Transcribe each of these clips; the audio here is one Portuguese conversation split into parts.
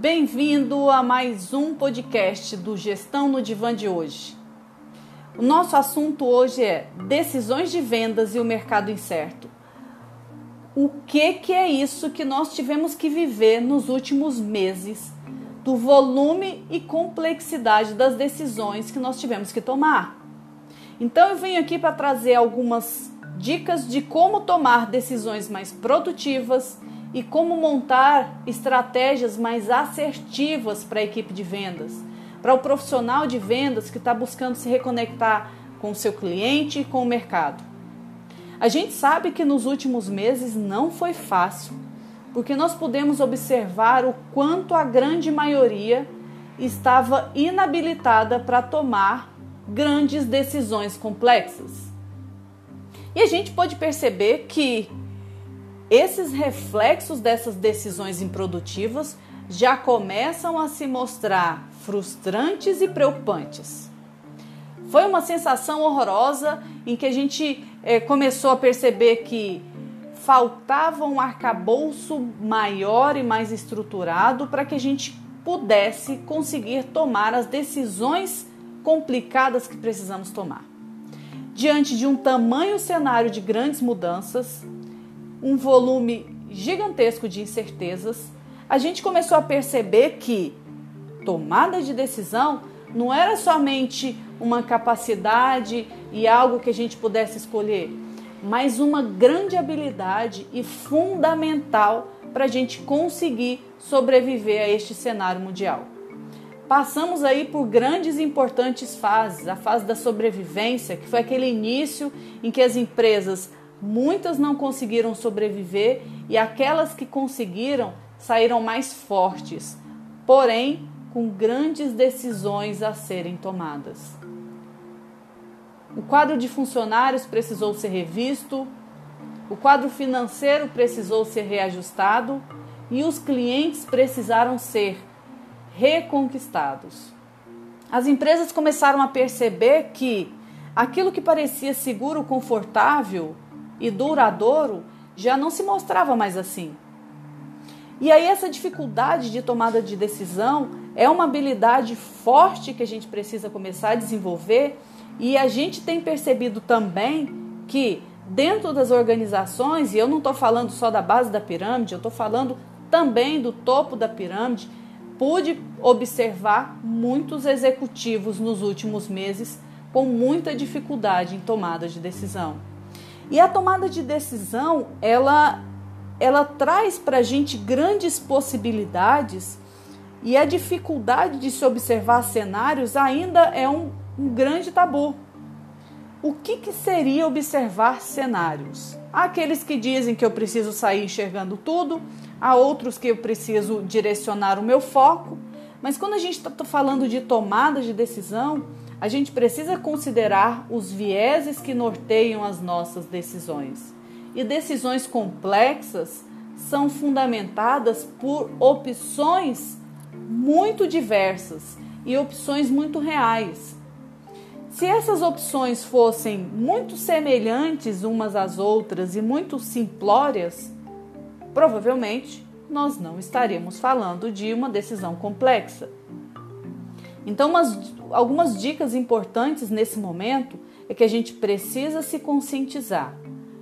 Bem-vindo a mais um podcast do Gestão no Divã de hoje. O nosso assunto hoje é decisões de vendas e o mercado incerto. O que, que é isso que nós tivemos que viver nos últimos meses do volume e complexidade das decisões que nós tivemos que tomar? Então eu venho aqui para trazer algumas dicas de como tomar decisões mais produtivas e como montar estratégias mais assertivas para a equipe de vendas, para o profissional de vendas que está buscando se reconectar com o seu cliente e com o mercado. A gente sabe que nos últimos meses não foi fácil, porque nós pudemos observar o quanto a grande maioria estava inabilitada para tomar grandes decisões complexas. E a gente pode perceber que esses reflexos dessas decisões improdutivas já começam a se mostrar frustrantes e preocupantes. Foi uma sensação horrorosa em que a gente é, começou a perceber que faltava um arcabouço maior e mais estruturado para que a gente pudesse conseguir tomar as decisões complicadas que precisamos tomar. Diante de um tamanho cenário de grandes mudanças, um volume gigantesco de incertezas, a gente começou a perceber que tomada de decisão não era somente uma capacidade e algo que a gente pudesse escolher, mas uma grande habilidade e fundamental para a gente conseguir sobreviver a este cenário mundial. Passamos aí por grandes e importantes fases, a fase da sobrevivência, que foi aquele início em que as empresas Muitas não conseguiram sobreviver e aquelas que conseguiram saíram mais fortes, porém com grandes decisões a serem tomadas. O quadro de funcionários precisou ser revisto, o quadro financeiro precisou ser reajustado e os clientes precisaram ser reconquistados. As empresas começaram a perceber que aquilo que parecia seguro, confortável, e duradouro já não se mostrava mais assim. E aí, essa dificuldade de tomada de decisão é uma habilidade forte que a gente precisa começar a desenvolver, e a gente tem percebido também que dentro das organizações, e eu não estou falando só da base da pirâmide, eu estou falando também do topo da pirâmide, pude observar muitos executivos nos últimos meses com muita dificuldade em tomada de decisão. E a tomada de decisão, ela, ela traz para a gente grandes possibilidades e a dificuldade de se observar cenários ainda é um, um grande tabu. O que, que seria observar cenários? Há aqueles que dizem que eu preciso sair enxergando tudo, há outros que eu preciso direcionar o meu foco, mas quando a gente está falando de tomada de decisão, a gente precisa considerar os vieses que norteiam as nossas decisões. E decisões complexas são fundamentadas por opções muito diversas e opções muito reais. Se essas opções fossem muito semelhantes umas às outras e muito simplórias, provavelmente nós não estaríamos falando de uma decisão complexa. Então, umas, algumas dicas importantes nesse momento é que a gente precisa se conscientizar.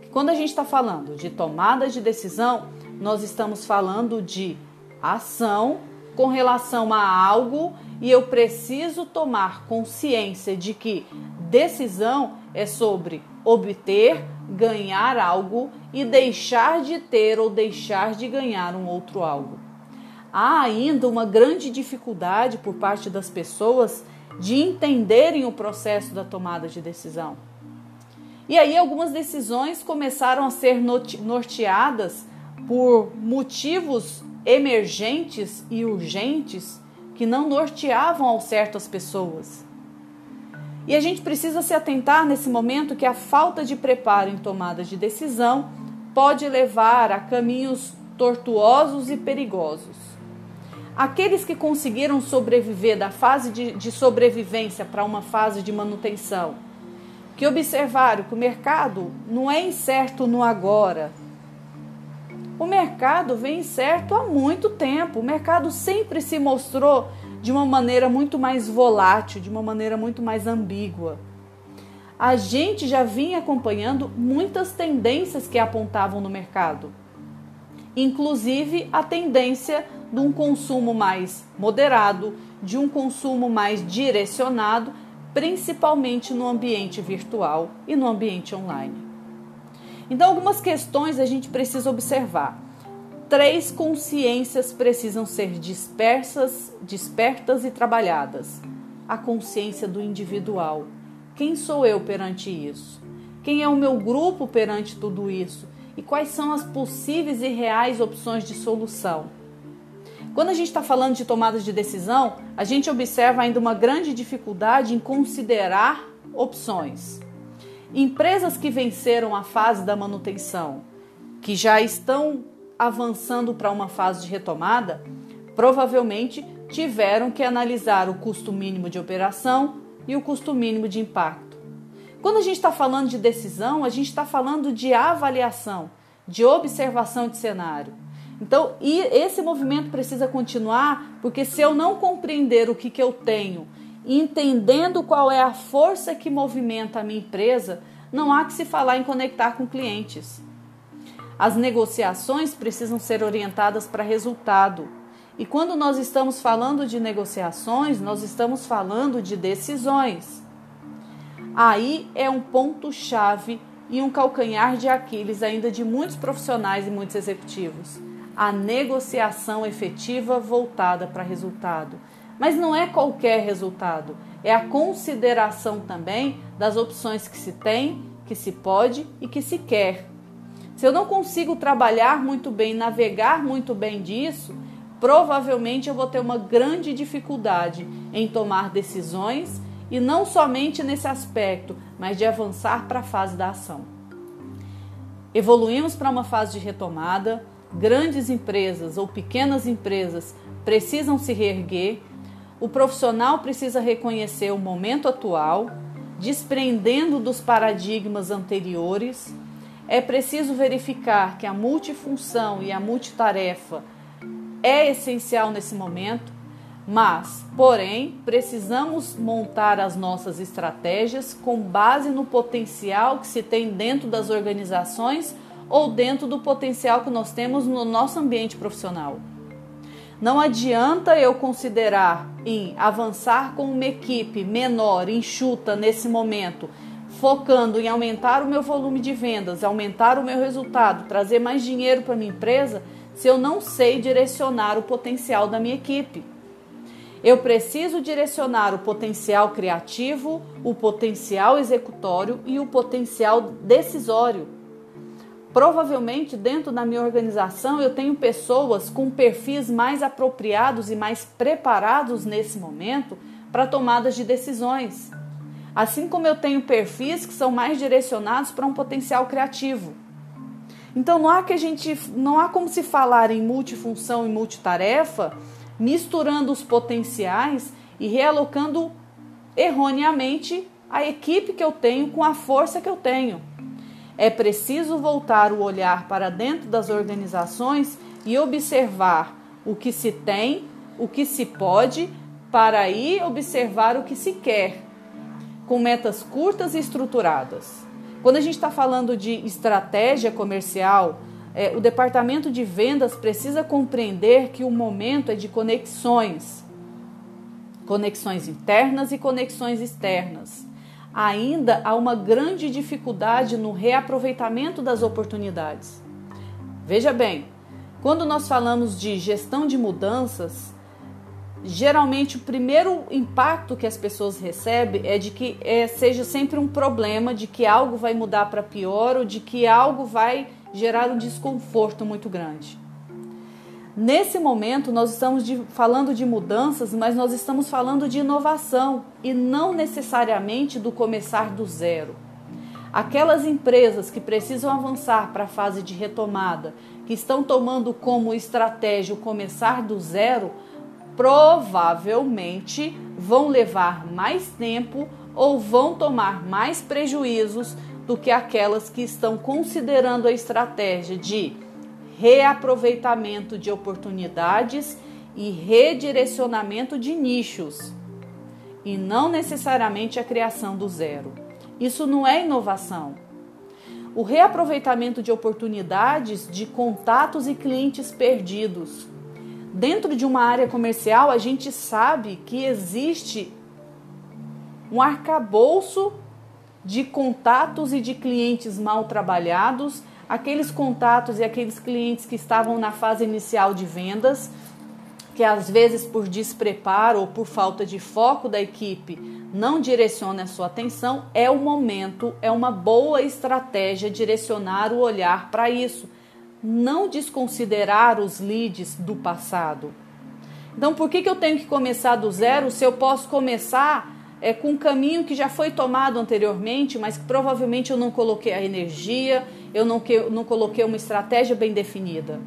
Que quando a gente está falando de tomada de decisão, nós estamos falando de ação com relação a algo e eu preciso tomar consciência de que decisão é sobre obter, ganhar algo e deixar de ter ou deixar de ganhar um outro algo há ainda uma grande dificuldade por parte das pessoas de entenderem o processo da tomada de decisão. E aí algumas decisões começaram a ser norteadas por motivos emergentes e urgentes que não norteavam ao certo as pessoas. E a gente precisa se atentar nesse momento que a falta de preparo em tomadas de decisão pode levar a caminhos tortuosos e perigosos. Aqueles que conseguiram sobreviver da fase de, de sobrevivência para uma fase de manutenção, que observaram que o mercado não é incerto no agora, O mercado vem certo há muito tempo. O mercado sempre se mostrou de uma maneira muito mais volátil, de uma maneira muito mais ambígua. A gente já vinha acompanhando muitas tendências que apontavam no mercado, inclusive a tendência de um consumo mais moderado, de um consumo mais direcionado, principalmente no ambiente virtual e no ambiente online. Então, algumas questões a gente precisa observar três consciências precisam ser dispersas, despertas e trabalhadas. A consciência do individual. Quem sou eu perante isso? Quem é o meu grupo perante tudo isso? E quais são as possíveis e reais opções de solução? Quando a gente está falando de tomadas de decisão, a gente observa ainda uma grande dificuldade em considerar opções. Empresas que venceram a fase da manutenção, que já estão avançando para uma fase de retomada, provavelmente tiveram que analisar o custo mínimo de operação e o custo mínimo de impacto. Quando a gente está falando de decisão, a gente está falando de avaliação, de observação de cenário. Então, e esse movimento precisa continuar, porque se eu não compreender o que, que eu tenho, entendendo qual é a força que movimenta a minha empresa, não há que se falar em conectar com clientes. As negociações precisam ser orientadas para resultado. E quando nós estamos falando de negociações, nós estamos falando de decisões. Aí é um ponto-chave e um calcanhar de Aquiles ainda de muitos profissionais e muitos executivos. A negociação efetiva voltada para resultado. Mas não é qualquer resultado, é a consideração também das opções que se tem, que se pode e que se quer. Se eu não consigo trabalhar muito bem, navegar muito bem disso, provavelmente eu vou ter uma grande dificuldade em tomar decisões e não somente nesse aspecto, mas de avançar para a fase da ação. Evoluímos para uma fase de retomada, grandes empresas ou pequenas empresas precisam se reerguer, o profissional precisa reconhecer o momento atual, desprendendo dos paradigmas anteriores. É preciso verificar que a multifunção e a multitarefa é essencial nesse momento, mas, porém, precisamos montar as nossas estratégias com base no potencial que se tem dentro das organizações ou dentro do potencial que nós temos no nosso ambiente profissional. Não adianta eu considerar em avançar com uma equipe menor, enxuta nesse momento, focando em aumentar o meu volume de vendas, aumentar o meu resultado, trazer mais dinheiro para minha empresa, se eu não sei direcionar o potencial da minha equipe. Eu preciso direcionar o potencial criativo, o potencial executório e o potencial decisório. Provavelmente, dentro da minha organização, eu tenho pessoas com perfis mais apropriados e mais preparados nesse momento para tomadas de decisões. Assim como eu tenho perfis que são mais direcionados para um potencial criativo. Então não há que a gente não há como se falar em multifunção e multitarefa, misturando os potenciais e realocando erroneamente a equipe que eu tenho com a força que eu tenho. É preciso voltar o olhar para dentro das organizações e observar o que se tem, o que se pode, para aí observar o que se quer com metas curtas e estruturadas. Quando a gente está falando de estratégia comercial, é, o departamento de vendas precisa compreender que o momento é de conexões, conexões internas e conexões externas. Ainda há uma grande dificuldade no reaproveitamento das oportunidades. Veja bem, quando nós falamos de gestão de mudanças, geralmente o primeiro impacto que as pessoas recebem é de que é, seja sempre um problema, de que algo vai mudar para pior ou de que algo vai gerar um desconforto muito grande. Nesse momento, nós estamos de, falando de mudanças, mas nós estamos falando de inovação e não necessariamente do começar do zero. Aquelas empresas que precisam avançar para a fase de retomada, que estão tomando como estratégia o começar do zero, provavelmente vão levar mais tempo ou vão tomar mais prejuízos do que aquelas que estão considerando a estratégia de reaproveitamento de oportunidades e redirecionamento de nichos, e não necessariamente a criação do zero. Isso não é inovação. O reaproveitamento de oportunidades de contatos e clientes perdidos. Dentro de uma área comercial, a gente sabe que existe um arcabouço de contatos e de clientes mal trabalhados, aqueles contatos e aqueles clientes que estavam na fase inicial de vendas, que às vezes por despreparo ou por falta de foco da equipe não direciona a sua atenção, é o momento, é uma boa estratégia direcionar o olhar para isso, não desconsiderar os leads do passado. Então, por que, que eu tenho que começar do zero se eu posso começar é, com um caminho que já foi tomado anteriormente, mas que provavelmente eu não coloquei a energia, eu não, que, não coloquei uma estratégia bem definida?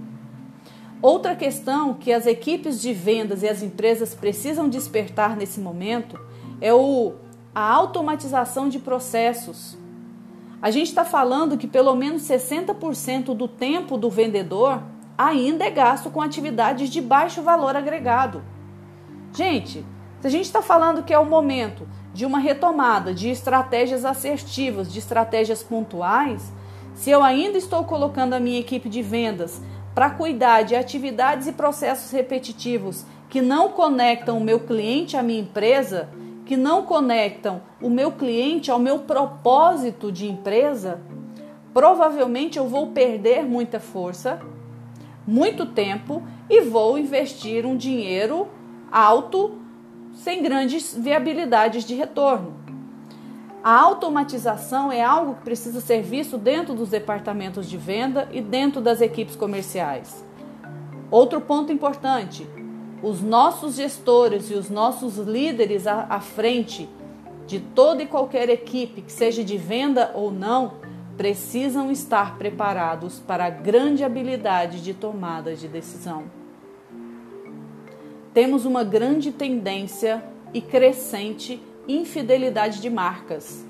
Outra questão que as equipes de vendas e as empresas precisam despertar nesse momento é o, a automatização de processos. A gente está falando que pelo menos 60% do tempo do vendedor ainda é gasto com atividades de baixo valor agregado. Gente, se a gente está falando que é o momento de uma retomada de estratégias assertivas, de estratégias pontuais, se eu ainda estou colocando a minha equipe de vendas para cuidar de atividades e processos repetitivos que não conectam o meu cliente à minha empresa, que não conectam o meu cliente ao meu propósito de empresa, provavelmente eu vou perder muita força, muito tempo e vou investir um dinheiro alto sem grandes viabilidades de retorno. A automatização é algo que precisa ser visto dentro dos departamentos de venda e dentro das equipes comerciais. Outro ponto importante: os nossos gestores e os nossos líderes à, frente de toda e qualquer equipe, que seja de venda ou não, precisam estar preparados para a grande habilidade de tomada de decisão. Temos uma grande tendência e crescente infidelidade de marcas.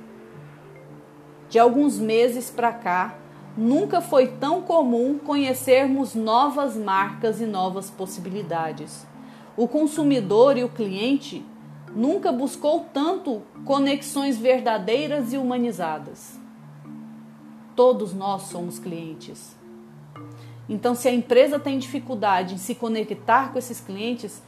De alguns meses para cá, nunca foi tão comum conhecermos novas marcas e novas possibilidades o consumidor e o cliente nunca buscou tanto conexões verdadeiras e humanizadas. Todos nós somos clientes. Então, se a empresa tem dificuldade em se conectar com esses clientes,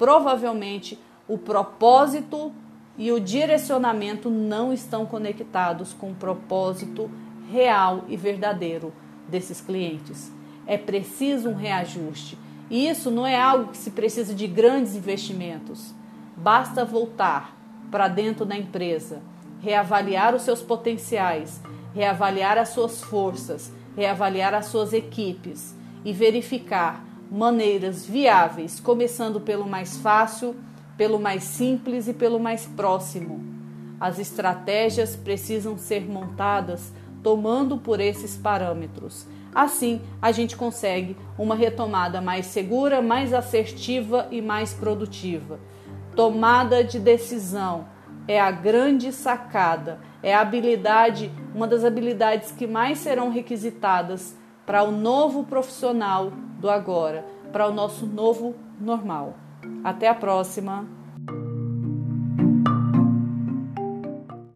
provavelmente o propósito e o direcionamento não estão conectados com o propósito real e verdadeiro desses clientes. É preciso um reajuste e isso não é algo que se precisa de grandes investimentos. Basta voltar para dentro da empresa, reavaliar os seus potenciais, reavaliar as suas forças, reavaliar as suas equipes e verificar maneiras viáveis, começando pelo mais fácil, pelo mais simples e pelo mais próximo. As estratégias precisam ser montadas tomando por esses parâmetros. Assim, a gente consegue uma retomada mais segura, mais assertiva e mais produtiva. Tomada de decisão é a grande sacada, é a habilidade, uma das habilidades que mais serão requisitadas para o novo profissional do agora, para o nosso novo normal. Até a próxima!